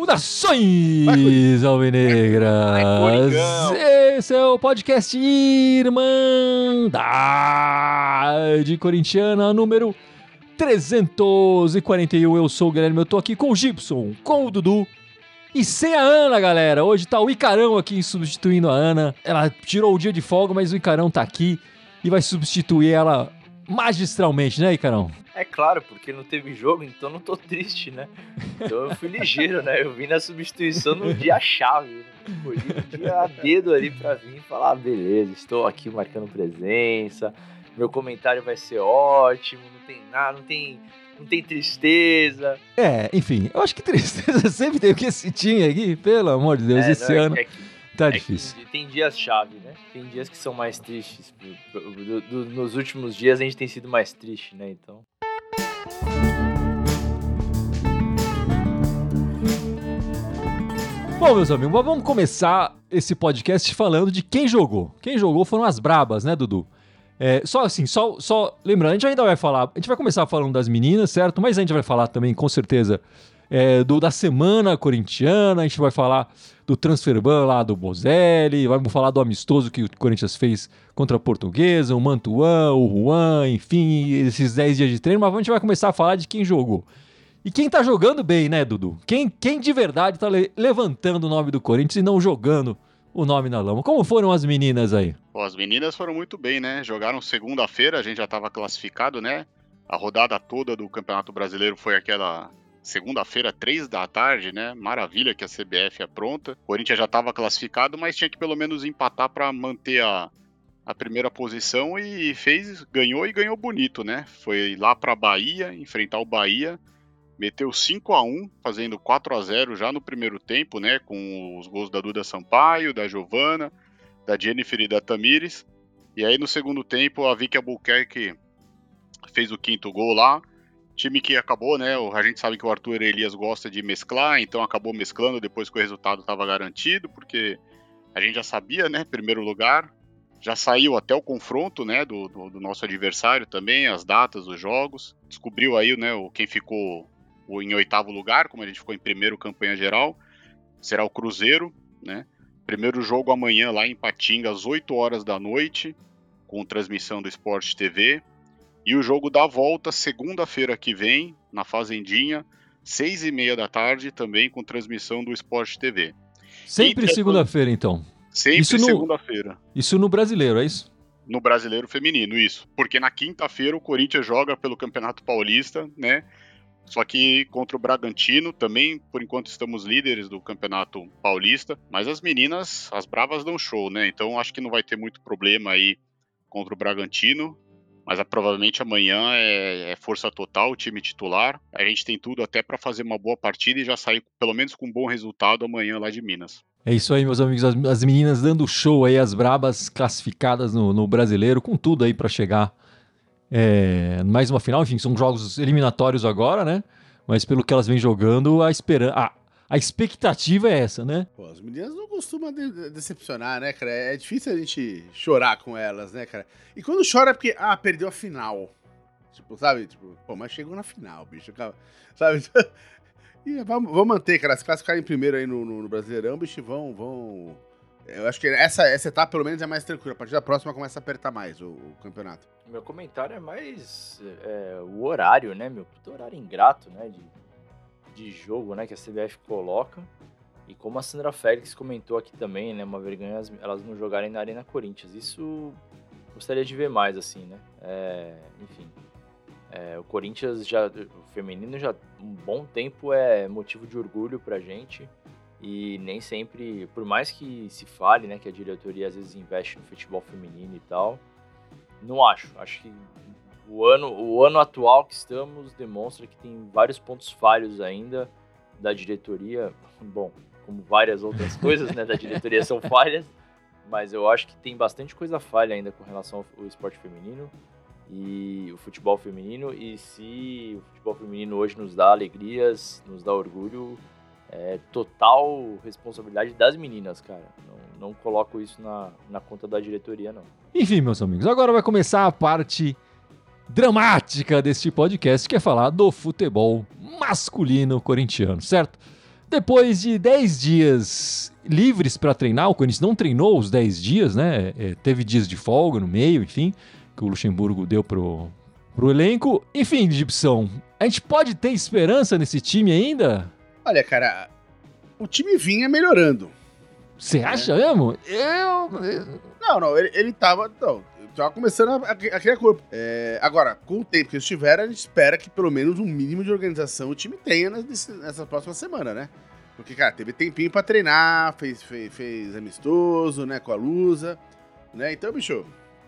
Saudações, Alvinegras! Esse é o podcast Irmandade Corintiana número 341. Eu sou o Guilherme, eu tô aqui com o Gibson, com o Dudu e sem a Ana, galera. Hoje tá o Icarão aqui substituindo a Ana. Ela tirou o dia de folga, mas o Icarão tá aqui e vai substituir ela magistralmente, né, Icarão? É claro, porque não teve jogo, então não tô triste, né? Então eu fui ligeiro, né? Eu vim na substituição no dia chave. Escolhi um dia a dedo ali pra vir e falar: ah, beleza, estou aqui marcando presença, meu comentário vai ser ótimo, não tem nada, não tem. Não tem tristeza. É, enfim, eu acho que tristeza sempre tem o que esse tinha aqui, pelo amor de Deus, é, esse ano. É que, tá é difícil. tem dias-chave, né? Tem dias que são mais tristes. Do, do, nos últimos dias a gente tem sido mais triste, né? Então. Bom, meus amigos, vamos começar esse podcast falando de quem jogou. Quem jogou foram as brabas, né, Dudu? É, só assim, só, só lembrando, a gente ainda vai falar, a gente vai começar falando das meninas, certo? Mas a gente vai falar também, com certeza, é, do, da semana corintiana, a gente vai falar do transferban lá do Bozelli, vamos falar do amistoso que o Corinthians fez contra a Portuguesa, o Mantuan, o Juan, enfim, esses 10 dias de treino, mas a gente vai começar a falar de quem jogou. E quem tá jogando bem, né, Dudu? Quem, quem de verdade tá le levantando o nome do Corinthians e não jogando o nome na lama. Como foram as meninas aí? Pô, as meninas foram muito bem, né? Jogaram segunda-feira, a gente já estava classificado, né? A rodada toda do Campeonato Brasileiro foi aquela segunda-feira, três da tarde, né? Maravilha que a CBF é pronta. O Corinthians já estava classificado, mas tinha que pelo menos empatar para manter a, a primeira posição e fez, ganhou e ganhou bonito, né? Foi lá para Bahia, enfrentar o Bahia, meteu 5 a 1, fazendo 4 a 0 já no primeiro tempo, né? Com os gols da Duda Sampaio, da Giovana, da Jennifer e da Tamires. E aí no segundo tempo a Vicky Albuquerque fez o quinto gol lá Time que acabou, né? A gente sabe que o Arthur Elias gosta de mesclar, então acabou mesclando depois que o resultado estava garantido, porque a gente já sabia, né? Primeiro lugar, já saiu até o confronto, né? Do, do, do nosso adversário também, as datas, os jogos. Descobriu aí, né? O, quem ficou em oitavo lugar, como a gente ficou em primeiro campanha geral, será o Cruzeiro, né? Primeiro jogo amanhã lá em Patinga, às 8 horas da noite, com transmissão do Esporte TV. E o jogo da volta, segunda-feira que vem, na Fazendinha, seis e meia da tarde, também com transmissão do Esporte TV. Sempre segunda-feira, então? Sempre segunda-feira. Isso no brasileiro, é isso? No brasileiro feminino, isso. Porque na quinta-feira o Corinthians joga pelo Campeonato Paulista, né? Só que contra o Bragantino, também, por enquanto, estamos líderes do Campeonato Paulista. Mas as meninas, as bravas dão show, né? Então acho que não vai ter muito problema aí contra o Bragantino. Mas ah, provavelmente amanhã é, é, força total, time titular. A gente tem tudo até para fazer uma boa partida e já sair pelo menos com um bom resultado amanhã lá de Minas. É isso aí, meus amigos. As, as meninas dando show aí, as brabas classificadas no, no brasileiro, com tudo aí para chegar é, mais uma final. Enfim, são jogos eliminatórios agora, né? Mas pelo que elas vêm jogando, a esperança. A expectativa é essa, né? Pô, as meninas não costumam de decepcionar, né, cara? É difícil a gente chorar com elas, né, cara? E quando chora é porque, ah, perdeu a final. Tipo, sabe? Tipo, pô, mas chegou na final, bicho. Sabe? E vamos, vamos manter, cara. Se classificarem primeiro aí no, no, no Brasileirão, bicho, vão, vão. Eu acho que essa, essa etapa, pelo menos, é mais tranquila. A partir da próxima começa a apertar mais o, o campeonato. Meu comentário é mais é, o horário, né, meu? Puta horário ingrato, né? De de jogo né, que a CBF coloca. E como a Sandra Félix comentou aqui também, né, uma vergonha elas não jogarem na Arena Corinthians. Isso gostaria de ver mais, assim, né? É, enfim, é, o Corinthians já, o feminino já um bom tempo é motivo de orgulho pra gente. E nem sempre, por mais que se fale, né, que a diretoria às vezes investe no futebol feminino e tal, não acho. Acho que o ano, o ano atual que estamos demonstra que tem vários pontos falhos ainda da diretoria. Bom, como várias outras coisas né, da diretoria são falhas, mas eu acho que tem bastante coisa falha ainda com relação ao esporte feminino e o futebol feminino. E se o futebol feminino hoje nos dá alegrias, nos dá orgulho, é total responsabilidade das meninas, cara. Não, não coloco isso na, na conta da diretoria, não. Enfim, meus amigos, agora vai começar a parte dramática deste podcast, que é falar do futebol masculino corintiano, certo? Depois de 10 dias livres para treinar, o Corinthians não treinou os 10 dias, né? É, teve dias de folga no meio, enfim, que o Luxemburgo deu pro, pro elenco. Enfim, Gibson, a gente pode ter esperança nesse time ainda? Olha, cara, o time vinha melhorando. Você É. acha mesmo? Eu. Não, não, ele, ele tava. Não, tava começando a, a criar corpo. É, agora, com o tempo que eles tiveram, a gente espera que pelo menos um mínimo de organização o time tenha nesse- nessa próxima semana, né? Porque, cara, teve tempinho pra treinar, fez, fez, fez amistoso, né, com a Lusa, né? Então, bicho,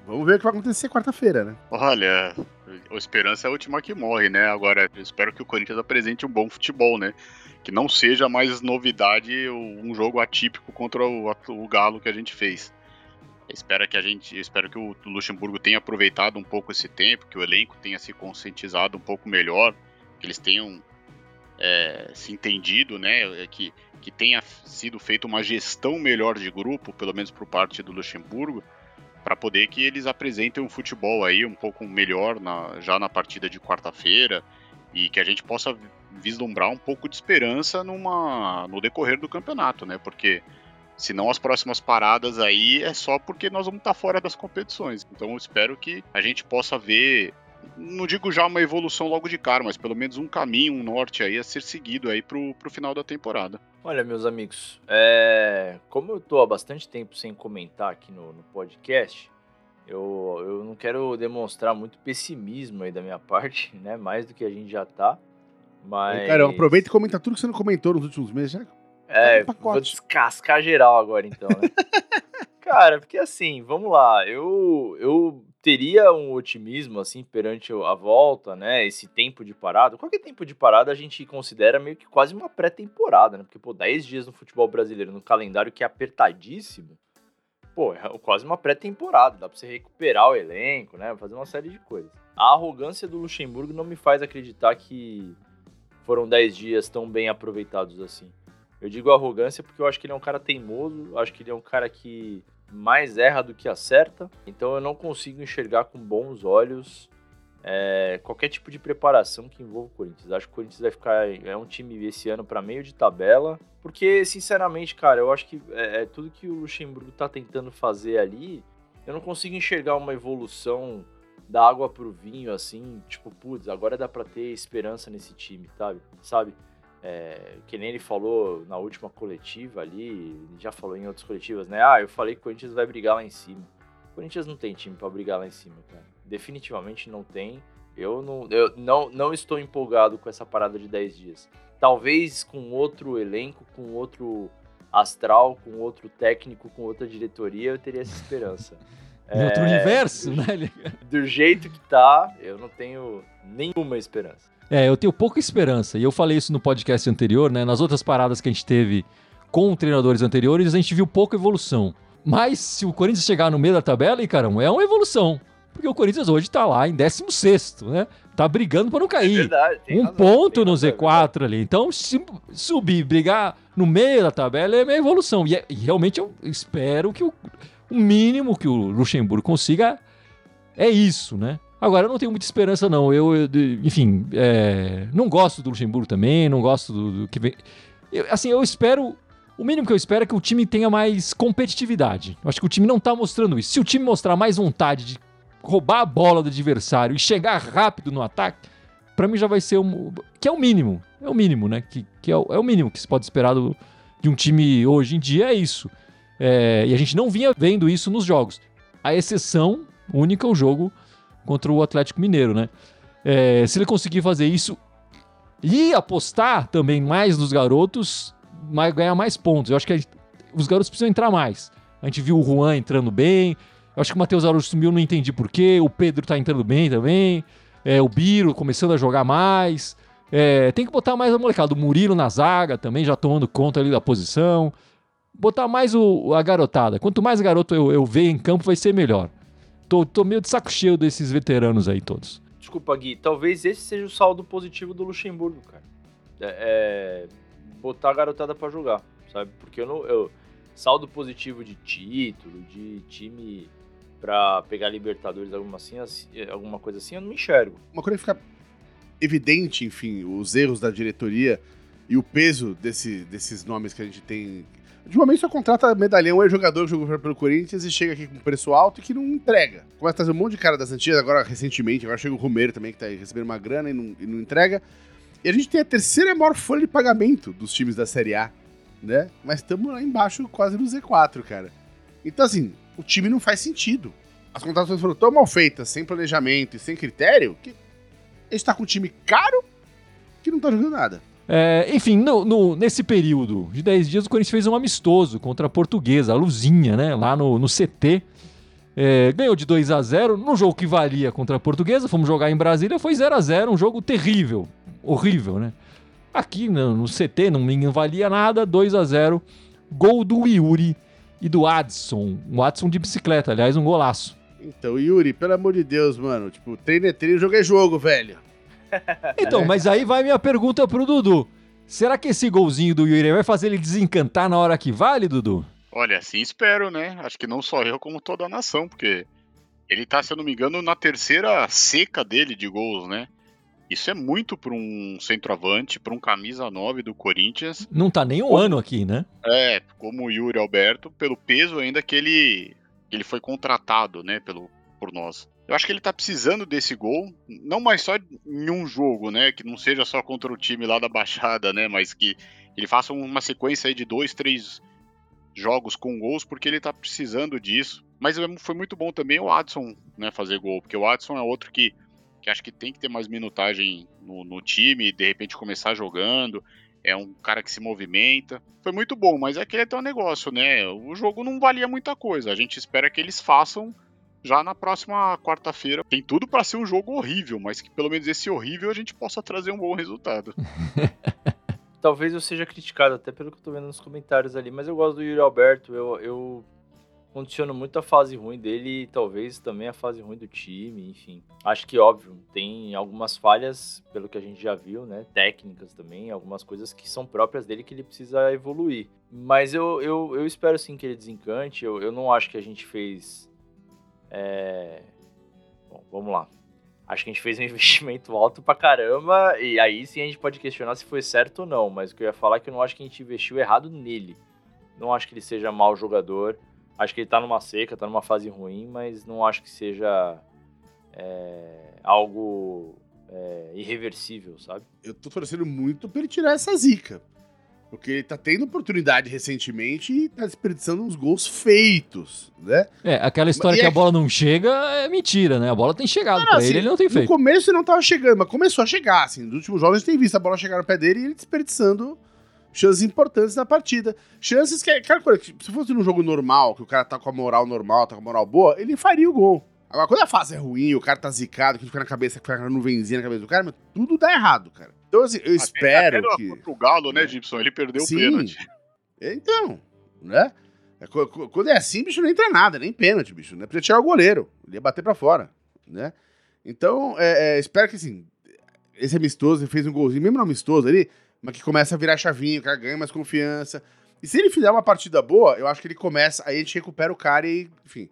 vamos ver o que vai acontecer quarta-feira, né? Olha, a esperança é a última que morre, né? Agora, eu espero que o Corinthians apresente um bom futebol, né? Que não seja mais novidade um jogo atípico contra o, o Galo que a gente fez. Espero que a gente, espero que o Luxemburgo tenha aproveitado um pouco esse tempo, que o elenco tenha se conscientizado um pouco melhor, que eles tenham é, se entendido, né? Que, que tenha sido feita uma gestão melhor de grupo, pelo menos por parte do Luxemburgo, para poder que eles apresentem um futebol aí um pouco melhor na- já na partida de quarta-feira e que a gente possa vislumbrar um pouco de esperança numa, no decorrer do campeonato, né? Porque senão as próximas paradas aí é só porque nós vamos estar fora das competições. Então eu espero que a gente possa ver, não digo já uma evolução logo de cara, mas pelo menos um caminho, um norte aí a ser seguido aí pro, pro final da temporada. Olha, meus amigos, é, como eu tô há bastante tempo sem comentar aqui no, no podcast, eu, eu não quero demonstrar muito pessimismo aí da minha parte, né? Mais do que a gente já tá. Mas. Cara, aproveita e comenta tudo que você não comentou nos últimos meses, já. É, Tá vou pacote. descascar geral agora então, né? Cara, porque assim, vamos lá, eu, eu teria um otimismo, assim, perante a volta, né, esse tempo de parada. Qualquer tempo de parada a gente considera meio que quase uma pré-temporada, né? Porque, pô, 10 dias no futebol brasileiro, no calendário que é apertadíssimo, pô, é quase uma pré-temporada. Dá pra você recuperar o elenco, né, fazer uma série de coisas. A arrogância do Luxemburgo não me faz acreditar que foram 10 dias tão bem aproveitados assim. Eu digo arrogância porque eu acho que ele é um cara teimoso, acho que ele é um cara que mais erra do que acerta, então eu não consigo enxergar com bons olhos é, qualquer tipo de preparação que envolva o Corinthians. Acho que o Corinthians vai ficar. É um time esse ano para meio de tabela, porque, sinceramente, cara, eu acho que é, é tudo que o Luxemburgo tá tentando fazer ali. Eu não consigo enxergar uma evolução da água pro vinho, assim, tipo, putz, agora dá pra ter esperança nesse time, sabe? Sabe? É, que nem ele falou na última coletiva ali, ele já falou em outras coletivas, né? Ah, eu falei que o Corinthians vai brigar lá em cima. O Corinthians não tem time pra brigar lá em cima, cara. Definitivamente não tem. Eu não, eu não, não estou empolgado com essa parada de 10 dias. Talvez com outro elenco, com outro astral, com outro técnico, com outra diretoria, eu teria essa esperança. Em outro É, universo, né? Do jeito que tá, eu não tenho nenhuma esperança. É, eu tenho pouca esperança. E eu falei isso no podcast anterior, né? Nas outras paradas que a gente teve com treinadores anteriores, a gente viu pouca evolução. Mas se o Corinthians chegar no meio da tabela, e caramba, é uma evolução. Porque o Corinthians hoje tá lá em 16, né? Tá brigando para não cair. verdade, tem um razão, ponto no razão, é Z4 ali. Então, se subir, brigar no meio da tabela é uma evolução. E, é- e realmente eu espero que o, o mínimo que o Luxemburgo consiga é isso, né? Agora, eu não tenho muita esperança, não. Eu, eu, enfim, é, não gosto do Luxemburgo também, não gosto do, do que vem. Eu- assim, eu espero. O mínimo que eu espero é que o time tenha mais competitividade. Eu acho que o time não tá mostrando isso. Se o time mostrar mais vontade de roubar a bola do adversário e chegar rápido no ataque, pra mim já vai ser um. Que é o mínimo. É o mínimo, né? Que, que é, o, é o mínimo que se pode esperar do- de um time hoje em dia, é isso. É, e a gente não vinha vendo isso nos jogos. A exceção única, o jogo contra o Atlético Mineiro, né? É, se ele conseguir fazer isso e apostar também mais nos garotos, vai ganhar mais pontos. Eu acho que gente- os garotos precisam entrar mais. A gente viu o Juan entrando bem. Eu acho que o Matheus Araújo sumiu, não entendi porquê. O Pedro tá entrando bem também. É, o Biro começando a jogar mais. É, tem que botar mais a molecada. O Murilo na zaga também, já tomando conta ali da posição. Botar mais o, a garotada. Quanto mais garoto eu, eu ver em campo, vai ser melhor. Tô, tô meio de saco cheio desses veteranos aí todos. Desculpa, Gui, talvez esse seja o saldo positivo do Luxemburgo, cara. É, é, botar a garotada para jogar, sabe? Porque eu não. Eu, saldo positivo de título, de time para pegar Libertadores, alguma, assim, alguma coisa assim, eu não me enxergo. Uma coisa que fica evidente, enfim, os erros da diretoria e o peso desse, desses nomes que a gente tem. Ultimamente só contrata medalhão, é jogador que jogou pelo Corinthians e chega aqui com preço alto e que não entrega. Começa a trazer um monte de cara das antigas, agora recentemente, agora chega o Romero também, que tá recebendo uma grana e não, e não entrega. E a gente tem a terceira maior folha de pagamento dos times da Série A, né? Mas estamos lá embaixo, quase no Z4, cara. Então, assim, o time não faz sentido. As contratações foram tão mal feitas, sem planejamento e sem critério, que a gente tá com um time caro que não tá jogando nada. É, enfim, no, no, nesse período de 10 dias, o Corinthians fez um amistoso contra a Portuguesa, a Luzinha, né? Lá no, no CT. É, ganhou de 2 a 0 no jogo que valia contra a Portuguesa. Fomos jogar em Brasília, foi 0 a 0 um jogo terrível horrível, né? Aqui no, no CT não, valia nada, 2 a 0 Gol do Yuri e do Adson. Um Adson de bicicleta, aliás, um golaço. Então, Yuri, pelo amor de Deus, mano. Tipo, treino é treino, jogo é jogo, velho. Então, mas aí vai minha pergunta pro Dudu. Será que esse golzinho do Yuri vai fazer ele desencantar na hora que vale, Dudu? Olha, assim espero, né? Acho que não só eu, como toda a nação, porque ele tá, se eu não me engano, na terceira seca dele de gols, né? Isso é muito para um centroavante, para um camisa 9 do Corinthians. Não tá nem um como, ano aqui, né? É, como o Yuri Alberto, pelo peso ainda que ele, ele foi contratado, né, pelo, por nós. Eu acho que ele tá precisando desse gol, não mais só em um jogo, né, que não seja só contra o time lá da Baixada, né, mas que ele faça uma sequência aí de dois, três jogos com gols, porque ele tá precisando disso. Mas foi muito bom também o Adson, né, fazer gol, porque o Adson é outro que que acho que tem que ter mais minutagem no, no time, de repente começar jogando. É um cara que se movimenta. Foi muito bom, mas é aquele é teu negócio, né? O jogo não valia muita coisa. A gente espera que eles façam já na próxima quarta-feira. Tem tudo para ser um jogo horrível, mas que pelo menos esse horrível a gente possa trazer um bom resultado. Talvez eu seja criticado até pelo que eu tô vendo nos comentários ali, mas eu gosto do Yuri Alberto. Eu, eu condiciona muito a fase ruim dele e talvez também a fase ruim do time, enfim. Acho que, óbvio, tem algumas falhas, pelo que a gente já viu, né? Técnicas também, algumas coisas que são próprias dele que ele precisa evoluir. Mas eu, eu, eu espero sim que ele desencante. Eu, eu não acho que a gente fez. É... Bom, vamos lá. Acho que a gente fez um investimento alto pra caramba, e aí sim a gente pode questionar se foi certo ou não. Mas o que eu ia falar é que eu não acho que a gente investiu errado nele. Não acho que ele seja mau jogador Acho que ele tá numa seca, tá numa fase ruim, mas não acho que seja é, algo é, irreversível, sabe? Eu tô torcendo muito pra ele tirar essa zica. Porque ele tá tendo oportunidade recentemente e tá desperdiçando uns gols feitos, né? É, aquela história que a bola não chega é mentira, né? A bola tem chegado não, pra assim, ele, ele não tem feito. No começo ele não tava chegando, mas começou a chegar, assim. Nos últimos jogos a gente tem visto a bola chegar no pé dele e ele desperdiçando chances importantes na partida. Chances que, aquela coisa, se fosse num jogo normal, que o cara tá com a moral normal, tá com a moral boa, ele faria o gol. Agora, quando a fase é ruim, o cara tá zicado, que fica na cabeça, que fica na nuvenzinha na cabeça do cara, tudo dá errado, cara. Então, assim, eu espero até, até que... O Galo, né, Gibson? Ele perdeu Sim. o pênalti. Então, né? É, quando é assim, bicho, não entra nada, nem pênalti, bicho. Não é pra tirar o goleiro. Ele ia bater pra fora, né? Então, é, é, espero que, assim, esse amistoso, ele fez um golzinho, mesmo no amistoso ali, mas que começa a virar chavinho, o cara ganha mais confiança. E se ele fizer uma partida boa, eu acho que ele começa, aí a gente recupera o cara e, enfim,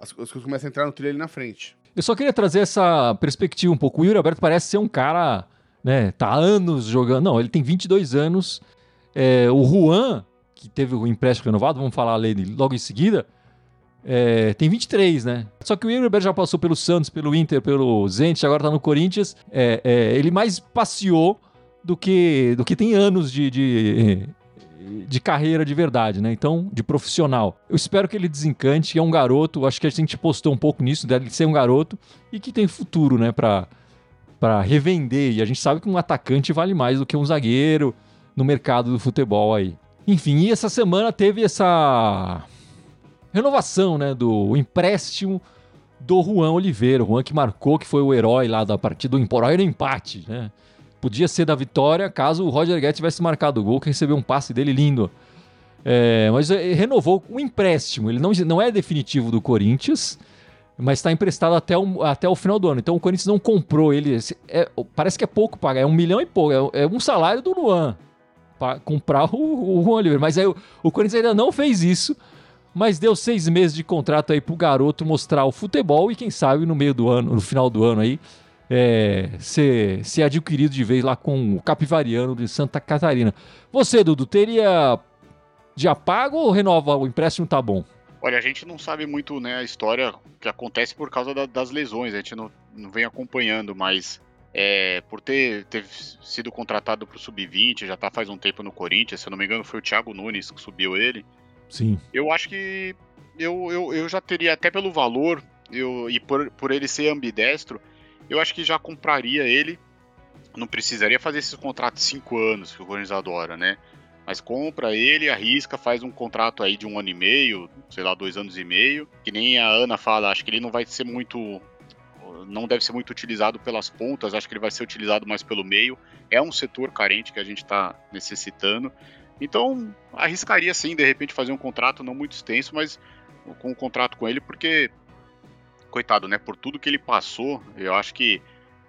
as, as coisas começam a entrar no trilho ali na frente. Eu só queria trazer essa perspectiva um pouco. O Yuri Alberto parece ser um cara, né, tá há anos jogando. Não, ele tem 22 anos. É, o Juan, que teve o empréstimo renovado, vamos falar dele logo em seguida, é, tem 23, né? Só que o Yuri Alberto já passou pelo Santos, pelo Inter, pelo Zenit, agora tá no Corinthians. É, é, ele mais passeou do que, do que tem anos de, de, de carreira de verdade, né? Então, de profissional. Eu espero que ele desencante, é um garoto, acho que a gente postou um pouco nisso, deve ser um garoto e que tem futuro, né, pra, pra revender. E a gente sabe que um atacante vale mais do que um zagueiro no mercado do futebol aí. Enfim, e essa semana teve essa renovação, né, do empréstimo do Juan Oliveira, o Juan que marcou, que foi o herói lá da partida, o herói no empate, né? Podia ser da vitória caso o Roger Guedes tivesse marcado o gol, que recebeu um passe dele lindo. É, mas renovou um empréstimo. Ele não, não é definitivo do Corinthians, mas está emprestado até o, até o final do ano. Então o Corinthians não comprou ele. É, parece que é pouco pagar, é um milhão e pouco. É, é um salário do Luan. pra comprar o, o Juan. Mas aí o, o Corinthians ainda não fez isso, mas deu seis meses de contrato aí pro garoto mostrar o futebol e quem sabe no meio do ano, no final do ano aí, é, ser, ser adquirido de vez lá com o Capivariano de Santa Catarina. Você, Dudu, teria já pago ou renova o empréstimo tá bom? Olha, a gente não sabe muito né, a história que acontece por causa da, das lesões, a gente não, não vem acompanhando, mas é, por ter, ter sido contratado para o Sub-20, já tá faz um tempo no Corinthians, se eu não me engano foi o Thiago Nunes que subiu ele. Sim. Eu acho que eu, eu, eu já teria, até pelo valor eu, e por, por ele ser ambidestro, eu acho que já compraria ele. Não precisaria fazer esses contratos de 5 anos que o Corinthians adora, né? Mas compra ele, arrisca, faz um contrato aí de um ano e meio, sei lá, dois anos e meio. Que nem a Ana fala, acho que ele não vai ser muito. Não deve ser muito utilizado pelas pontas, acho que ele vai ser utilizado mais pelo meio. É um setor carente que a gente está necessitando. Então, arriscaria sim, de repente, fazer um contrato não muito extenso, mas com um contrato com ele, porque, coitado, né? Por tudo que ele passou, eu acho que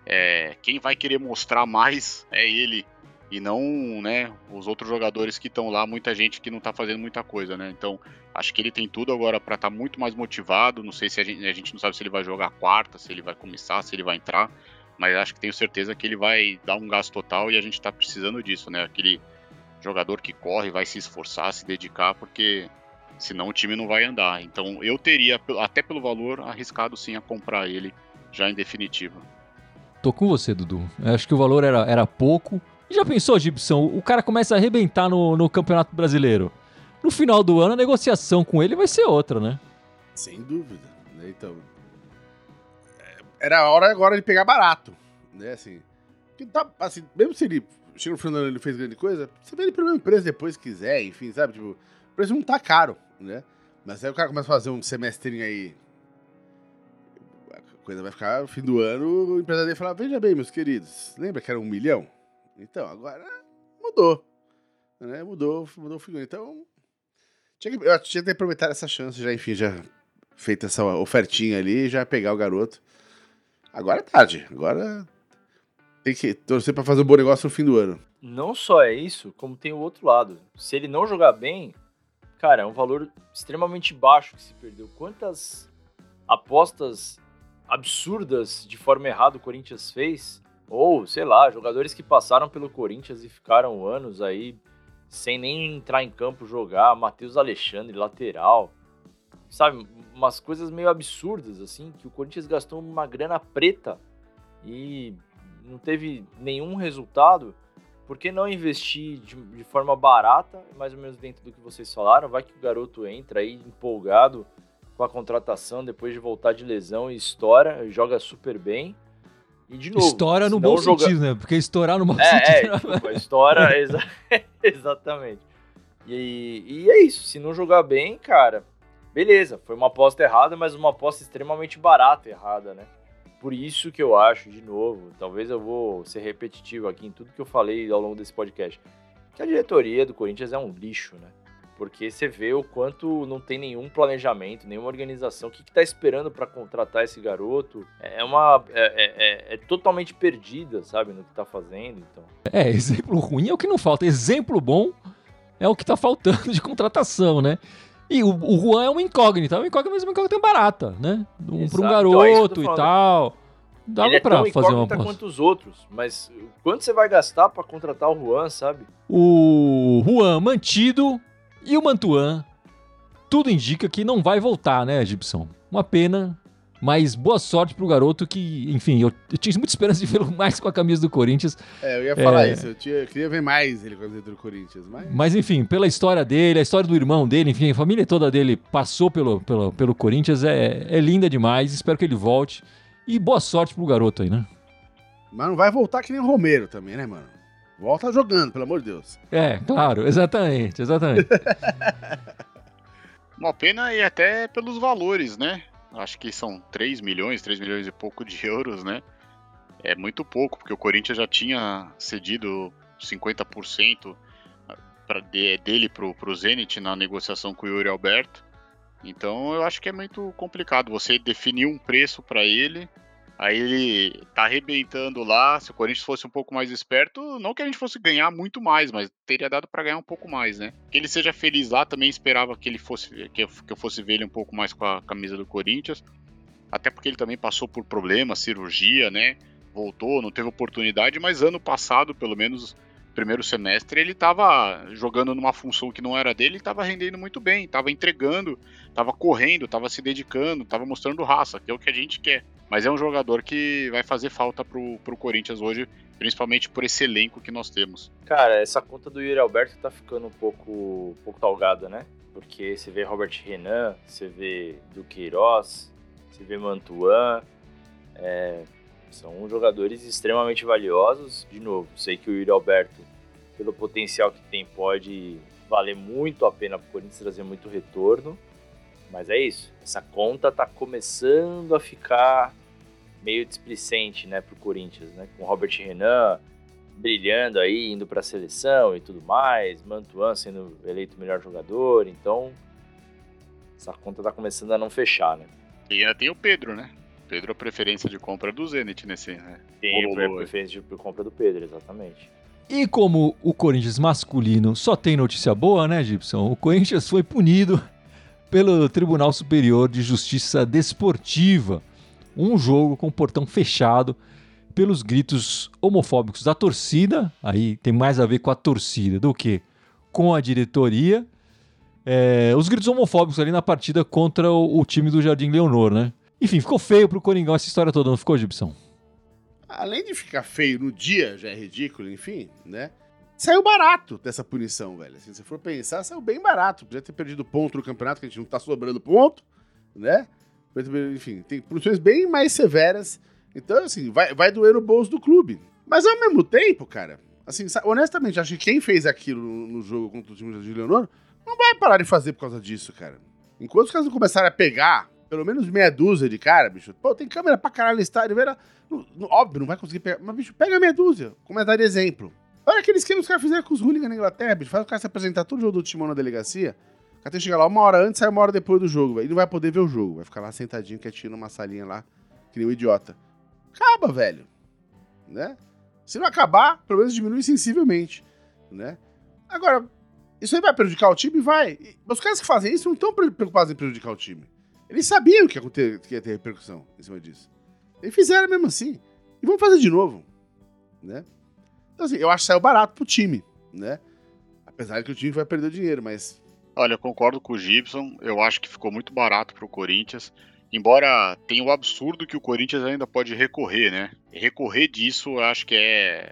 é, quem vai querer mostrar mais é ele e não, né, os outros jogadores que estão lá, muita gente que não está fazendo muita coisa, né? Então, acho que ele tem tudo agora para estar tá muito mais motivado. Não sei se a gente, a gente não sabe se ele vai jogar quarta, se ele vai começar, se ele vai entrar, mas acho que tenho certeza que ele vai dar um gás total e a gente está precisando disso, né? Aquele jogador que corre, vai se esforçar, se dedicar, porque senão o time não vai andar. Então, eu teria, até pelo valor, arriscado sim a comprar ele já em definitiva. Tô com você, Dudu. Eu acho que o valor era, era pouco já pensou, Gibson? O cara começa a arrebentar no, no Campeonato Brasileiro. No final do ano, a negociação com ele vai ser outra, né? Sem dúvida. Né? Então. É, era a hora agora de pegar barato. Né? Assim, que tá, assim mesmo se ele chega no final do ano ele fez grande coisa, você vê ele pela mesma empresa depois que quiser, enfim, sabe? Tipo, o preço não tá caro, né? Mas aí o cara começa a fazer um semestrinho aí. A coisa vai ficar no fim do ano, o empresário dele fala: Veja bem, meus queridos, lembra que era um milhão? Então, agora mudou. Né? Mudou, mudou o figurino. Então, tinha que, eu tinha que aproveitar essa chance, já, enfim, já feita essa ofertinha ali, já pegar o garoto. Agora é tarde. Agora tem que torcer para fazer um bom negócio no fim do ano. Não só é isso, como tem o outro lado. Se ele não jogar bem, cara, é um valor extremamente baixo que se perdeu. Quantas apostas absurdas de forma errada o Corinthians fez ou, sei lá, jogadores que passaram pelo Corinthians e ficaram anos aí sem nem entrar em campo jogar. Matheus Alexandre, lateral. Sabe, umas coisas meio absurdas, assim, que o Corinthians gastou uma grana preta e não teve nenhum resultado. Por que não investir de, de forma barata, mais ou menos dentro do que vocês falaram? Vai que o garoto entra aí empolgado com a contratação depois de voltar de lesão e estoura, joga super bem e de novo. Estoura no bom joga... sentido, né? Porque estourar no mau é, sentido. É, tipo, estoura, exa... exatamente. E, e é isso. Se não jogar bem, cara, beleza. Foi uma aposta errada, mas uma aposta extremamente barata errada, né? Por isso que eu acho, de novo, talvez eu vou ser repetitivo aqui em tudo que eu falei ao longo desse podcast, que a diretoria do Corinthians é um lixo, né? porque você vê o quanto não tem nenhum planejamento, nenhuma organização. O que está esperando para contratar esse garoto? É uma é, é, é, é, totalmente perdida, sabe, no que está fazendo. Então. É, exemplo ruim é o que não falta. Exemplo bom é o que está faltando de contratação, né? E o, o Juan é uma incógnita, é uma incógnita, mas uma incógnita barata, né? Um, para um garoto então, é e tal. Dava Ele é pra tão fazer uma quanto os outros, mas quanto você vai gastar para contratar o Juan, sabe? O Juan mantido e o Mantuan, tudo indica que não vai voltar, né, Gibson? Uma pena, mas boa sorte pro garoto que, enfim, eu, eu tinha muita esperança de vê-lo mais com a camisa do Corinthians. É, eu ia falar é... isso, eu, tinha, eu, queria ver mais ele com a camisa do Corinthians. Mas... mas, enfim, pela história dele, a história do irmão dele, enfim, a família toda dele passou pelo, pelo, pelo Corinthians, é, é linda demais, espero que ele volte. E boa sorte pro garoto aí, né? Mas não vai voltar que nem o Romero também, né, mano? Volta jogando, pelo amor de Deus. É, claro, exatamente, exatamente. Uma pena e até pelos valores, né? Acho que são 3 milhões, 3 milhões e pouco de euros, né? É muito pouco, porque o Corinthians já tinha cedido 50% pra, de, dele pro, pro Zenit na negociação com o Yuri Alberto. Então eu acho que é muito complicado você definir um preço para ele Aí ele tá arrebentando lá. Se o Corinthians fosse um pouco mais esperto, não que a gente fosse ganhar muito mais, mas teria dado para ganhar um pouco mais, né? Que ele seja feliz lá, também esperava que ele fosse que eu fosse ver ele um pouco mais com a camisa do Corinthians. Até porque ele também passou por problemas, cirurgia, né? Voltou, não teve oportunidade, mas ano passado, pelo menos primeiro semestre, ele estava jogando numa função que não era dele, estava rendendo muito bem, estava entregando, estava correndo, estava se dedicando, estava mostrando raça, que é o que a gente quer. Mas é um jogador que vai fazer falta pro, pro Corinthians hoje, principalmente por esse elenco que nós temos. Cara, essa conta do Yuri Alberto tá ficando um pouco, um pouco talgada, né? Porque você vê Robert Renan, você vê Duqueiroz, você vê Mantuan, é, são jogadores extremamente valiosos. De novo, sei que o Yuri Alberto, pelo potencial que tem, pode valer muito a pena para o Corinthians trazer muito retorno. Mas é isso. Essa conta tá começando a ficar meio displicente, né, pro Corinthians, né? Com Robert Renan brilhando aí, indo para a seleção e tudo mais, Mantuan sendo eleito melhor jogador, então essa conta tá começando a não fechar, né? E ainda tem o Pedro, né? Pedro a preferência de compra do Zenit nesse, né? Tem a preferência de compra do Pedro, exatamente. E como o Corinthians masculino só tem notícia boa, né, Gibson? O Corinthians foi punido pelo Tribunal Superior de Justiça Desportiva. Um jogo com portão fechado pelos gritos homofóbicos da torcida. Aí tem mais a ver com a torcida do que com a diretoria. É, os gritos homofóbicos ali na partida contra o, o time do Jardim Leonor, né? Enfim, ficou feio pro Coringão essa história toda, não ficou, Gibson? Além de ficar feio no dia, já é ridículo, enfim, né? Saiu barato dessa punição, velho. Se você for pensar, saiu bem barato. Podia ter perdido ponto no campeonato, que a gente não tá sobrando ponto, né? Enfim, tem punições bem mais severas. Então, assim, vai, vai doer no bolso do clube. Mas ao mesmo tempo, cara, assim, honestamente, acho que quem fez aquilo no jogo contra o time de Leonor não vai parar de fazer por causa disso, cara. Enquanto os caras não começarem a pegar pelo menos meia dúzia de cara, bicho. Pô, tem câmera pra caralho no estádio. No, óbvio, não vai conseguir pegar. Mas, bicho, pega meia dúzia. Comentário de exemplo. Olha aquele esquema que os caras fizeram com os hooligans na Inglaterra, bicho. Faz o cara se apresentar todo o jogo do timão na delegacia. O cara tem que chegar lá uma hora antes, sai uma hora depois do jogo, velho. E não vai poder ver o jogo. Vai ficar lá sentadinho, quietinho numa salinha lá, que nem um idiota. Acaba, velho. Né? Se não acabar, pelo menos diminui sensivelmente. Né? Agora, isso aí vai prejudicar o time? Vai. Mas os caras que fazem isso não estão preocupados em prejudicar o time. Eles sabiam que ia, ter, que ia ter repercussão em cima disso. Eles fizeram mesmo assim. E vão fazer de novo. Né? Então, assim, eu acho que saiu barato pro time, né? Apesar de que o time vai perder dinheiro, mas. Olha, eu concordo com o Gibson. Eu acho que ficou muito barato pro Corinthians. Embora tenha o absurdo que o Corinthians ainda pode recorrer, né? Recorrer disso, eu acho que é.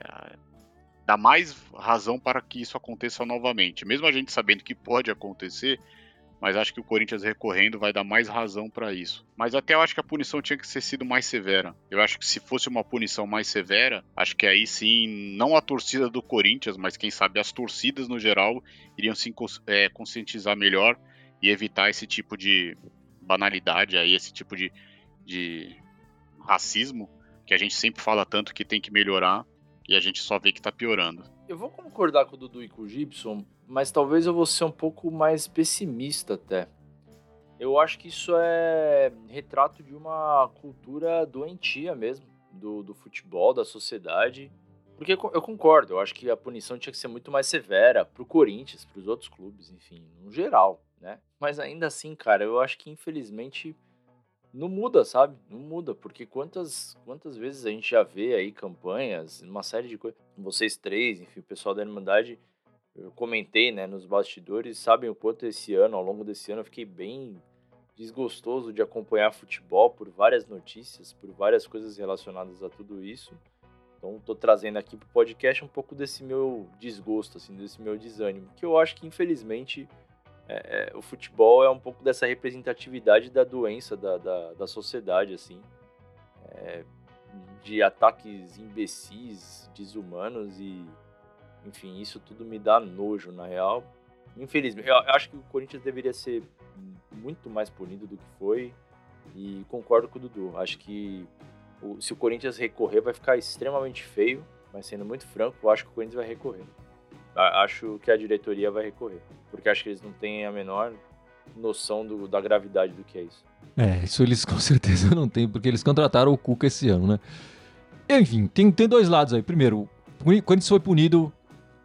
dá mais razão para que isso aconteça novamente. Mesmo a gente sabendo que pode acontecer, mas acho que o Corinthians recorrendo vai dar mais razão para isso. Mas até eu acho que a punição tinha que ser sido mais severa. Eu acho que se fosse uma punição mais severa, acho que aí sim, não a torcida do Corinthians, mas quem sabe as torcidas no geral iriam se é, conscientizar melhor e evitar esse tipo de banalidade aí, esse tipo de, de racismo que a gente sempre fala tanto que tem que melhorar e a gente só vê que tá piorando. Eu vou concordar com o Dudu e com o Gibson, mas talvez eu vou ser um pouco mais pessimista até. Eu acho que isso é retrato de uma cultura doentia mesmo, do, do futebol, da sociedade. Porque eu concordo, eu acho que a punição tinha que ser muito mais severa pro Corinthians, pros outros clubes, enfim, no geral, né? Mas ainda assim, cara, eu acho que infelizmente não muda, sabe? Não muda, porque quantas, quantas vezes a gente já vê aí campanhas, uma série de coisas. Vocês três, enfim, o pessoal da Irmandade, eu comentei, né, nos bastidores, sabem o quanto esse ano, ao longo desse ano, eu fiquei bem desgostoso de acompanhar futebol por várias notícias, por várias coisas relacionadas a tudo isso. Então, estou trazendo aqui para o podcast um pouco desse meu desgosto, assim, desse meu desânimo, que eu acho que infelizmente é, é, o futebol é um pouco dessa representatividade da doença da, da, da sociedade, assim, é, de ataques imbecis, desumanos e, enfim, isso tudo me dá nojo, na real. Infelizmente, eu acho que o Corinthians deveria ser muito mais punido do que foi e concordo com o Dudu. Acho que o, se o Corinthians recorrer vai ficar extremamente feio, mas sendo muito franco, eu acho que o Corinthians vai recorrer acho que a diretoria vai recorrer. Porque acho que eles não têm a menor noção do, da gravidade do que é isso. É, isso eles com certeza não têm, porque eles contrataram o Cuca esse ano, né? Enfim, tem, tem dois lados aí. Primeiro, quando isso foi punido,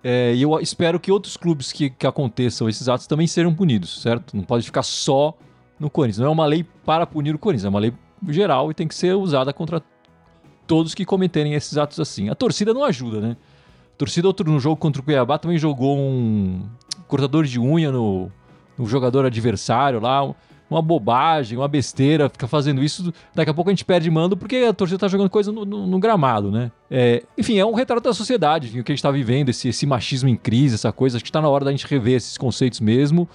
é, e eu espero que outros clubes que, que aconteçam esses atos também sejam punidos, certo? Não pode ficar só no Corinthians. Não é uma lei para punir o Corinthians, é uma lei geral e tem que ser usada contra todos que cometerem esses atos assim. A torcida não ajuda, né? Torcida, outro no jogo contra o Cuiabá, também jogou um cortador de unha no, no jogador adversário lá uma bobagem, uma besteira, fica fazendo isso. Daqui a pouco a gente perde mando porque a torcida tá jogando coisa no, no, no gramado, né? É, enfim, é um retrato da sociedade, enfim, o que a gente tá vivendo, esse, esse machismo em crise, essa coisa. Acho que tá na hora da gente rever esses conceitos mesmo.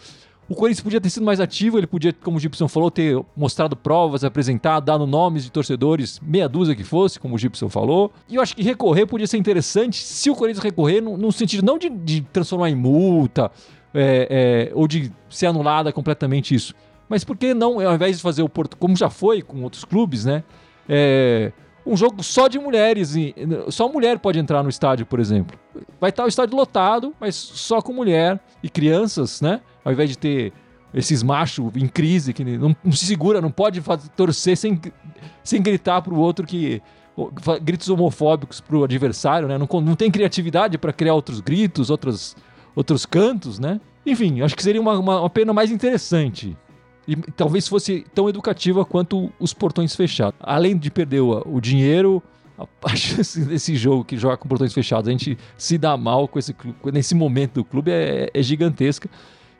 O Corinthians podia ter sido mais ativo, ele podia, como o Gibson falou, ter mostrado provas, apresentado, dado nomes de torcedores, meia dúzia que fosse, como o Gibson falou. E eu acho que recorrer podia ser interessante se o Corinthians recorrer, no, no sentido não de, de, transformar em multa é, é, ou de ser anulada completamente isso, mas por que não, ao invés de fazer o Porto, como já foi com outros clubes, né? É, um jogo só de mulheres. Só mulher pode entrar no estádio, por exemplo. Vai estar o estádio lotado, mas só com mulher e crianças, né? Ao invés de ter esses machos em crise que não, não se segura, não pode fazer, torcer sem, sem gritar pro outro que. gritos homofóbicos pro adversário, né? Não, não tem criatividade para criar outros gritos, outros, outros cantos, né? Enfim, acho que seria uma, uma, uma pena mais interessante e talvez fosse tão educativa quanto os portões fechados. Além de perder o, o dinheiro, a chance desse jogo que joga com portões fechados, a gente se dá mal com esse nesse momento do clube é, é gigantesca.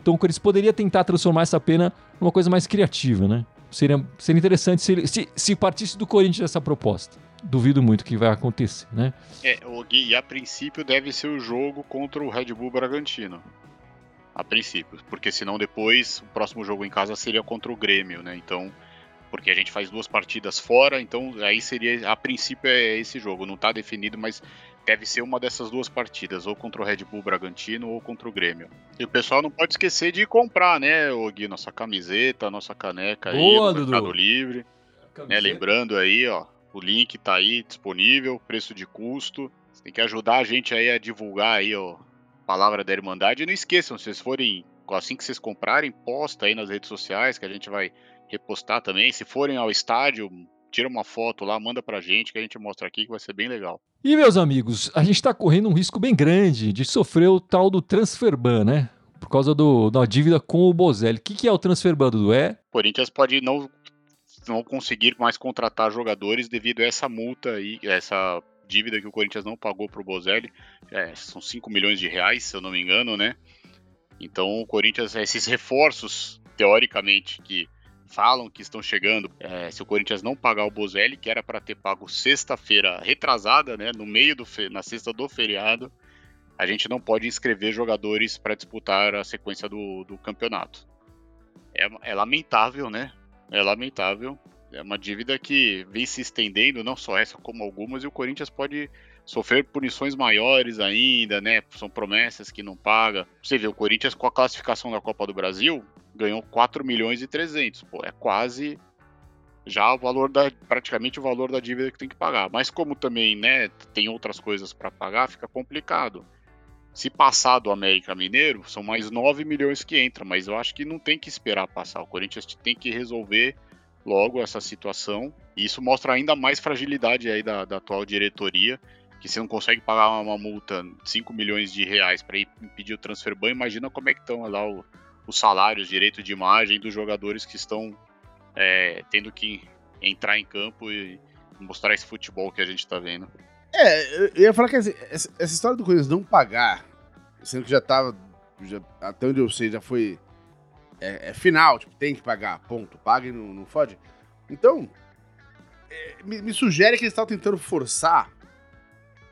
Então o Corinthians poderia tentar transformar essa pena numa coisa mais criativa, né? Seria, seria interessante se, se, se partisse do Corinthians essa proposta. Duvido muito que vai acontecer, né? É, e a princípio deve ser o jogo contra o Red Bull Bragantino a princípio, porque senão depois o próximo jogo em casa seria contra o Grêmio, né? Então, porque a gente faz duas partidas fora, então aí seria a princípio é esse jogo, não está definido, mas deve ser uma dessas duas partidas, ou contra o Red Bull Bragantino ou contra o Grêmio. E o pessoal não pode esquecer de comprar, né, Gui, nossa camiseta, nossa caneca Boa, aí no Mercado Livre. Né, lembrando aí, ó, o link tá aí disponível, preço de custo. Você tem que ajudar a gente aí a divulgar aí, ó, palavra da Irmandade. E não esqueçam, se vocês forem, assim que vocês comprarem, posta aí nas redes sociais que a gente vai repostar também. Se forem ao estádio, tira uma foto lá, manda pra gente que a gente mostra aqui que vai ser bem legal. E meus amigos, a gente tá correndo um risco bem grande de sofrer o tal do transfer ban, né? Por causa do, da dívida com o Bozelli. O que, que é o transfer ban, Dudu? É? Corinthians pode não, não conseguir mais contratar jogadores devido a essa multa aí, essa dívida que o Corinthians não pagou para o Bozelli. É, são 5 milhões de reais, se eu não me engano, né? Então o Corinthians, esses reforços, teoricamente, que falam que estão chegando, é, se o Corinthians não pagar o Bozelli, que era para ter pago sexta-feira retrasada, né? No meio do na sexta do feriado, a gente não pode inscrever jogadores para disputar a sequência do, do campeonato. É, é lamentável, né? É lamentável. É uma dívida que vem se estendendo, não só essa, como algumas, e o Corinthians pode sofrer punições maiores ainda, né? São promessas que não paga. Você vê, o Corinthians com a classificação da Copa do Brasil ganhou 4 milhões e 300. Pô, é quase já o valor da praticamente o valor da dívida que tem que pagar. Mas como também, né, tem outras coisas para pagar, fica complicado. Se passar do América Mineiro, são mais 9 milhões que entra, mas eu acho que não tem que esperar passar. O Corinthians tem que resolver logo essa situação. E isso mostra ainda mais fragilidade aí da, da atual diretoria, que você não consegue pagar uma, multa de 5 milhões de reais para impedir o transfer ban, imagina como é que estão lá o, os salários, direito de imagem dos jogadores que estão é, tendo que entrar em campo e mostrar esse futebol que a gente está vendo. É, eu ia falar que essa, essa história do Corinthians não pagar, sendo que já estava até onde eu sei, já foi é, é, final, tipo, tem que pagar, ponto. Paga e não, não fode. Então, é, me, me, sugere que eles estavam tentando forçar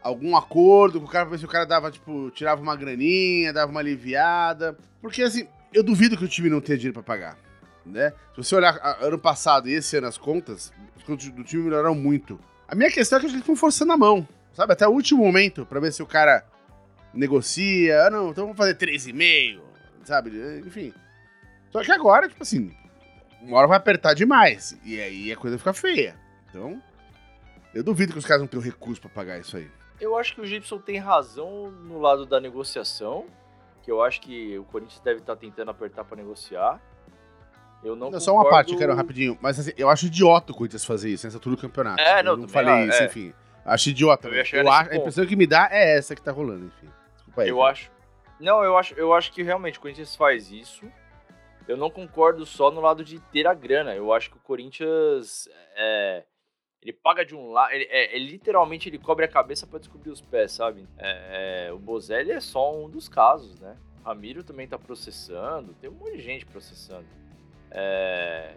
algum acordo com o cara pra ver se o cara dava, tipo, tirava uma graninha, dava uma aliviada. Porque, assim, eu duvido que o time não tenha dinheiro pra pagar, né? Se você olhar ano passado e esse ano as contas, as contas do time melhoraram muito. A minha questão é que eles estão forçando a mão, sabe? Até o último momento, pra ver se o cara negocia. Ah, não, então vamos fazer 3,5, sabe? Enfim. Só que agora, tipo assim, uma hora vai apertar demais. E aí a coisa fica feia. Então, eu duvido que os caras não tenham recurso para pagar isso aí. Eu acho que o Gibson tem razão no lado da negociação. Que eu acho que o Corinthians deve estar tá tentando apertar para negociar. Eu não, Não, só uma parte, eu quero rapidinho. Mas assim, eu acho idiota o Corinthians fazer isso nessa altura do campeonato. É, Eu não, não também falei não, isso, é. enfim. Acho idiota. Eu Eu acho, a impressão que me dá é essa que tá rolando, enfim. Desculpa aí. Eu cara. acho. Não, eu acho, eu acho que realmente o Corinthians faz isso. Eu não concordo só no lado de ter a grana. Eu acho que o Corinthians é, ele paga de um lado, ele, é, literalmente ele cobre a cabeça pra descobrir os pés, sabe? É, é, o Bozelli é só um dos casos, né? O Ramiro também tá processando, tem um monte de gente processando. É,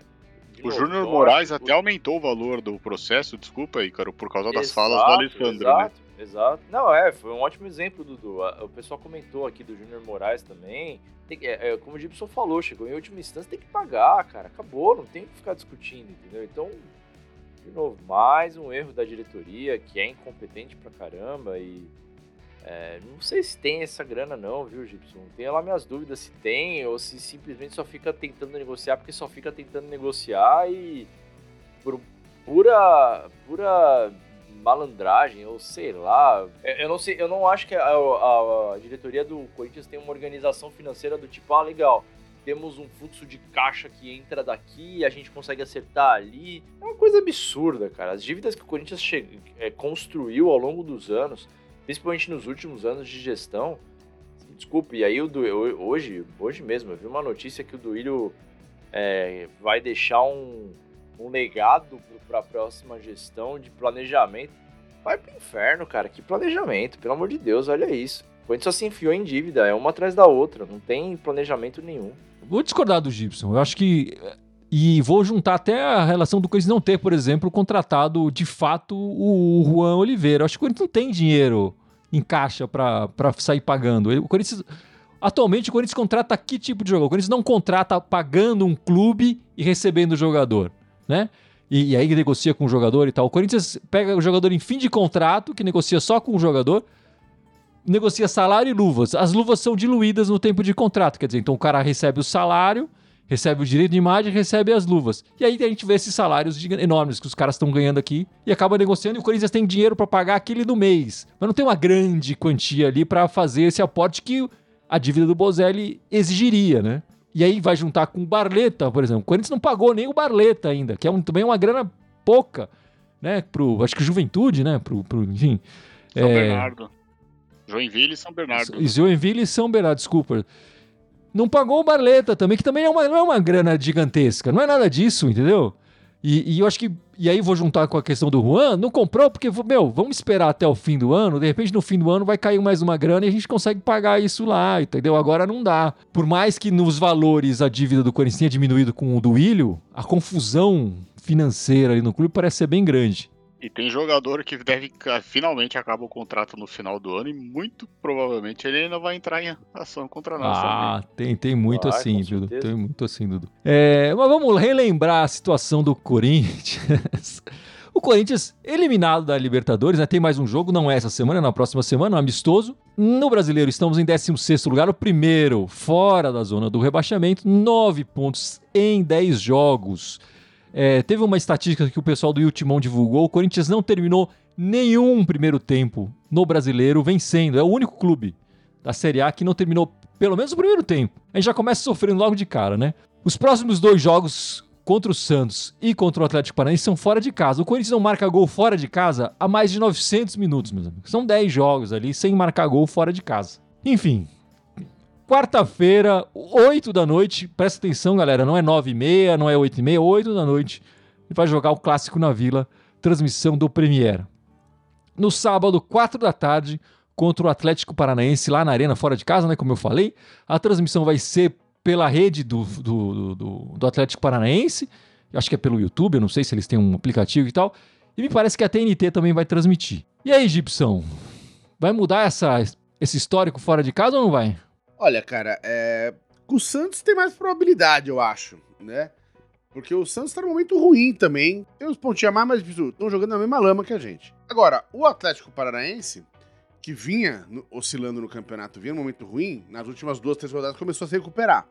O Júnior Moraes que até aumentou o valor do processo, desculpa, Ícaro, por causa das falas do Exato, Alessandro, né? Exato, exato. Não, é, foi um ótimo exemplo, Dudu. O pessoal comentou aqui do Júnior Moraes também. Tem é, é, como o Gibson falou, chegou em última instância, tem que pagar, cara. Acabou, não tem que ficar discutindo, entendeu? Então, de novo, mais um erro da diretoria, que é incompetente pra caramba e. é, não sei se tem essa grana não, viu, Gibson? Tenho lá minhas dúvidas se tem ou se simplesmente só fica tentando negociar porque só fica tentando negociar e por pura pura malandragem ou sei lá. Eu não sei, eu não acho que a, a- a diretoria do Corinthians tem uma organização financeira do tipo, ah, legal, temos um fluxo de caixa que entra daqui, a gente consegue acertar ali. É uma coisa absurda, cara. As dívidas que o Corinthians é, construiu ao longo dos anos, principalmente nos últimos anos de gestão. Desculpe, e aí o Du- hoje, hoje mesmo, eu vi uma notícia que o Duílio é, vai deixar um, um legado para a próxima gestão de planejamento. Vai pro inferno, cara. Que planejamento, pelo amor de Deus, olha isso. O Corinthians só se enfiou em dívida, é uma atrás da outra, não tem planejamento nenhum. Vou discordar do Gibson. Eu acho que. E vou juntar até a relação do Corinthians não ter, por exemplo, contratado de fato o Juan Oliveira. Eu acho que o Corinthians não tem dinheiro em caixa pra sair pagando. O Corinthians. Atualmente o Corinthians contrata que tipo de jogador? O Corinthians não contrata pagando um clube e recebendo o jogador, né? E, e aí negocia com o jogador e tal. O Corinthians pega o jogador em fim de contrato, que negocia só com o jogador, negocia salário e luvas. As luvas são diluídas no tempo de contrato, quer dizer, então o cara recebe o salário, recebe o direito de imagem, recebe as luvas. E aí a gente vê esses salários enormes que os caras estão ganhando aqui e acaba negociando e o Corinthians tem dinheiro para pagar aquele do mês. Mas não tem uma grande quantia ali para fazer esse aporte que a dívida do Bozelli exigiria, né? E aí vai juntar com o Barleta, por exemplo. O Corinthians não pagou nem o Barleta ainda, que é um- também uma grana pouca, né? Pro, acho que Juventude, né? Pro, pro, enfim. São É, Bernardo. Joinville e São Bernardo. Joinville e São Bernardo, desculpa. Não pagou o Barleta também, que também é uma, não é uma grana gigantesca. Não é nada disso, entendeu? E, e eu acho que. E aí vou juntar com a questão do Juan. Não comprou porque, meu, vamos esperar até o fim do ano. De repente, no fim do ano vai cair mais uma grana e a gente consegue pagar isso lá, entendeu? Agora não dá. Por mais que nos valores a dívida do Corinthians tenha diminuído com o do Willio, a confusão financeira ali no clube parece ser bem grande. E tem jogador que deve finalmente acaba o contrato no final do ano e muito provavelmente ele ainda vai entrar em ação contra nós também. Ah, tem, tem muito Vai, assim, certeza. Tem muito assim, Dudu. É, mas vamos relembrar a situação do Corinthians. O Corinthians eliminado da Libertadores, né? Tem mais um jogo, não é essa semana, é na próxima semana, um amistoso. No Brasileiro estamos em 16º lugar, o primeiro fora da zona do rebaixamento, 9 pontos em 10 jogos. É, teve uma estatística que o pessoal do Ultimão divulgou, o Corinthians não terminou nenhum primeiro tempo no Brasileiro vencendo, é o único clube da Série A que não terminou pelo menos o primeiro tempo. A gente já começa sofrendo logo de cara, né? Os próximos dois jogos contra o Santos e contra o Atlético Paranaense são fora de casa. O Corinthians não marca gol fora de casa há mais de 900 minutos, meus amigos. São 10 jogos ali sem marcar gol fora de casa. Enfim, quarta-feira, 8 da noite. Presta atenção, galera. Não é 9 e meia, não é 8 e meia, 8 da noite. Ele vai jogar o Clássico na Vila, transmissão do Premier. No sábado, 4 da tarde, contra o Atlético Paranaense, lá na Arena, fora de casa, né? Como eu falei. A transmissão vai ser pela rede do, do, do, do Atlético Paranaense. Eu acho que é pelo YouTube, eu não sei se eles têm um aplicativo e tal. E me parece que a TNT também vai transmitir. E aí, Gibson? Vai mudar essa, esse histórico fora de casa ou não vai? Olha, cara, é... com o Santos tem mais probabilidade, eu acho, né? Porque o Santos tá num momento ruim também. Tem uns pontinhos a mais, mas estão jogando na mesma lama que a gente. Agora, o Atlético Paranaense, que vinha no- oscilando no campeonato, vinha num momento ruim, nas últimas duas, três rodadas começou a se recuperar.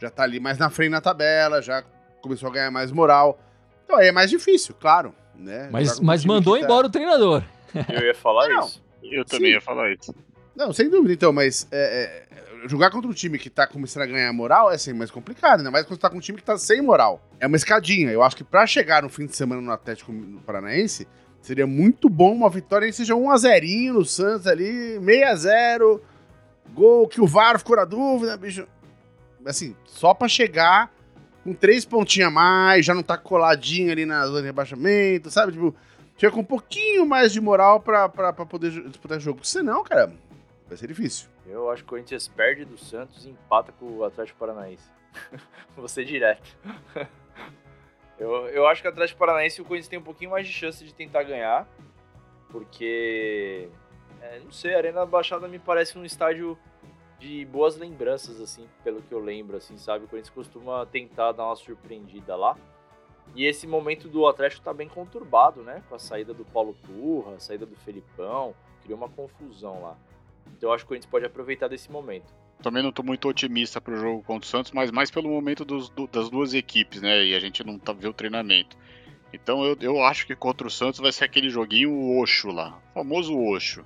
Já tá ali mais na frente na tabela, já começou a ganhar mais moral. Então aí é mais difícil, claro, né? Mas, mas mandou tá- em-ora o treinador. Eu ia falar Não. isso. Eu também Sim. ia falar isso. Não, sem dúvida, então, mas é, é, jogar contra um time que tá começando a ganhar moral é assim mais complicado, ainda mais quando você tá com um time que tá sem moral. É uma escadinha. Eu acho que pra chegar no fim de semana no Atlético Paranaense, seria muito bom uma vitória seja 1x0 no Santos ali, 6x0, gol que o VAR ficou na dúvida, bicho. Assim, só pra chegar com três pontinhos a mais, já não tá coladinho ali na zona de rebaixamento, sabe? Tipo, chega com um pouquinho mais de moral pra, pra, poder disputar jogo. Senão, cara, vai ser difícil. Eu acho que o Corinthians perde do Santos e empata com o Atlético Paranaense. Ser direto. eu, eu acho que o Atlético Paranaense e o Corinthians tem um pouquinho mais de chance de tentar ganhar. Porque. É, não sei, a Arena da Baixada me parece um estádio de boas lembranças, assim, pelo que eu lembro, assim, sabe? O Corinthians costuma tentar dar uma surpreendida lá. E esse momento do Atlético tá bem conturbado, né? Com a saída do Paulo Turra, a saída do Felipão, criou uma confusão lá. Então eu acho que o Corinthians pode aproveitar desse momento. Também não estou muito otimista para o jogo contra o Santos, mas mais pelo momento dos, do, das duas equipes, né? E a gente não tá vendo o treinamento. Então eu, eu acho que contra o Santos vai ser aquele joguinho Oxo lá, famoso Oxo.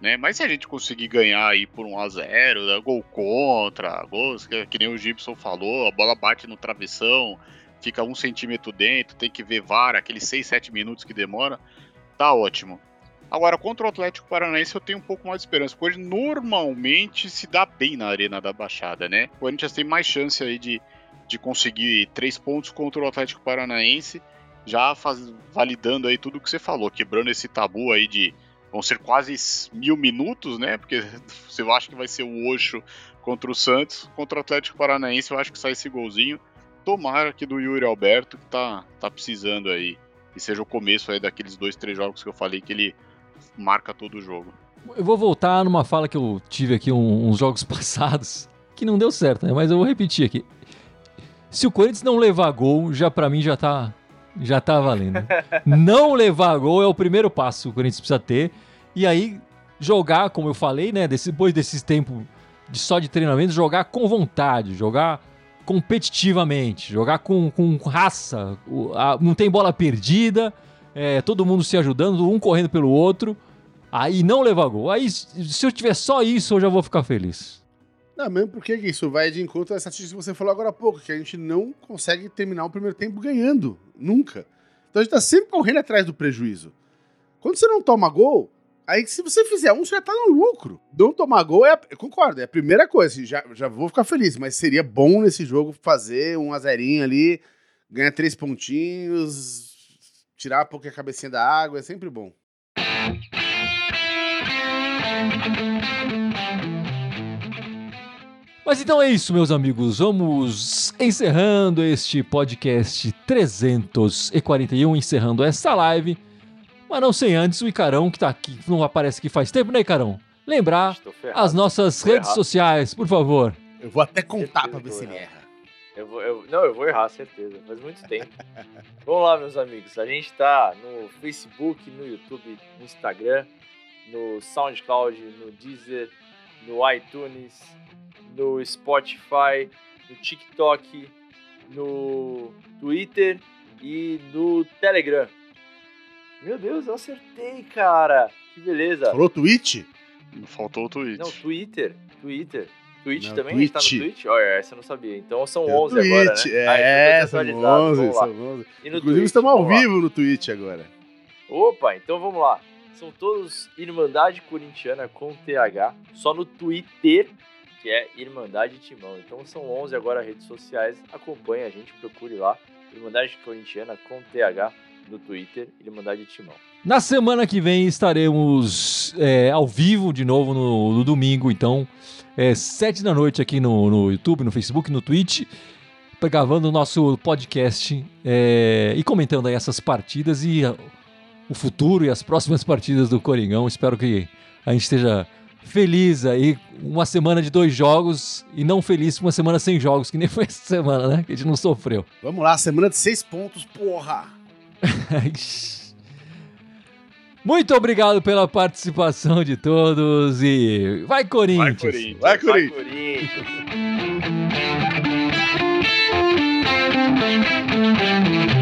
Né? Mas se a gente conseguir ganhar aí por 1 a 0 né? gol contra, gols, que, que, nem o Gibson falou, a bola bate no travessão, fica um centímetro dentro, tem que ver VAR, aqueles 6, 7 minutos que demora, tá ótimo. Agora, contra o Atlético Paranaense eu tenho um pouco mais de esperança, porque normalmente se dá bem na Arena da Baixada, né? O Corinthians tem mais chance aí de, de conseguir três pontos contra o Atlético Paranaense, já faz, validando aí tudo que você falou, quebrando esse tabu aí de vão ser quase mil minutos, né? Porque você acha que vai ser o Oxo contra o Santos, contra o Atlético Paranaense eu acho que sai esse golzinho. Tomara que do Yuri Alberto, que tá, tá precisando aí. E seja o começo aí daqueles dois, três jogos que eu falei que ele marca todo o jogo. Eu vou voltar numa fala que eu tive aqui um, uns jogos passados, que não deu certo, né? Mas eu vou repetir aqui. Se o Corinthians não levar gol, já para mim já tá já tá valendo. não levar gol é o primeiro passo que o Corinthians precisa ter. E aí jogar, como eu falei, né, depois desses tempos de só de treinamento, jogar com vontade, jogar competitivamente, jogar com, com raça, não tem bola perdida, é, todo mundo se ajudando, um correndo pelo outro, aí não levar gol. Aí, se eu tiver só isso, eu já vou ficar feliz. Não, mesmo porque isso vai de encontro a essa estatística que você falou agora há pouco, que a gente não consegue terminar o primeiro tempo ganhando, nunca. Então a gente tá sempre correndo atrás do prejuízo. Quando você não toma gol, aí se você fizer um, você já tá no lucro. Não tomar gol, é, eu concordo, é a primeira coisa, assim, já, já vou ficar feliz, mas seria bom nesse jogo fazer um azerinho ali, ganhar três pontinhos, tirar um pouco a cabecinha da água é sempre bom. Mas então é isso, meus amigos. Vamos encerrando este podcast 341, encerrando essa live. Mas não sem antes o Icarão, que tá aqui, não aparece aqui faz tempo, né, Icarão? Lembrar as nossas redes sociais, por favor. Eu vou até contar pra ver se ele erra. Eu vou, eu, não, eu vou errar, certeza. Faz muito tempo. Vamos lá, meus amigos. A gente tá no Facebook, no YouTube, no Instagram, no SoundCloud, no Deezer, no iTunes, no Spotify, no TikTok, no Twitter e no Telegram. Meu Deus, eu acertei, cara. Que beleza. Falou Twitch? Faltou o Twitch. Não, Twitter. Twitter. Twitch não, também? Twitch. A gente tá no Twitch? Olha, essa eu não sabia. Então são 11 Twitch, agora, né? É, ah, então são 11, são 11. E no Inclusive Twitch, estamos ao vivo lá. no Twitch agora. Opa, então vamos lá. São todos Irmandade Corintiana com TH, só no Twitter, que é Irmandade Timão. Então são 11 agora redes sociais. Acompanhe a gente, procure lá. Irmandade Corintiana com TH no Twitter, Irmandade Timão. Na semana que vem estaremos é, ao vivo de novo no, no domingo, então é, sete da noite aqui no, no YouTube, no Facebook, no Twitch, gravando o nosso podcast é, e comentando aí essas partidas e o futuro e as próximas partidas do Coringão. Espero que a gente esteja feliz aí, uma semana de dois jogos e não feliz com uma semana sem jogos, que nem foi essa semana, né? Que a gente não sofreu. Vamos lá, semana de seis pontos, porra! Muito obrigado pela participação de todos e vai Corinthians! Vai Corinthians! Vai Corinthians! Vai, Corinthians.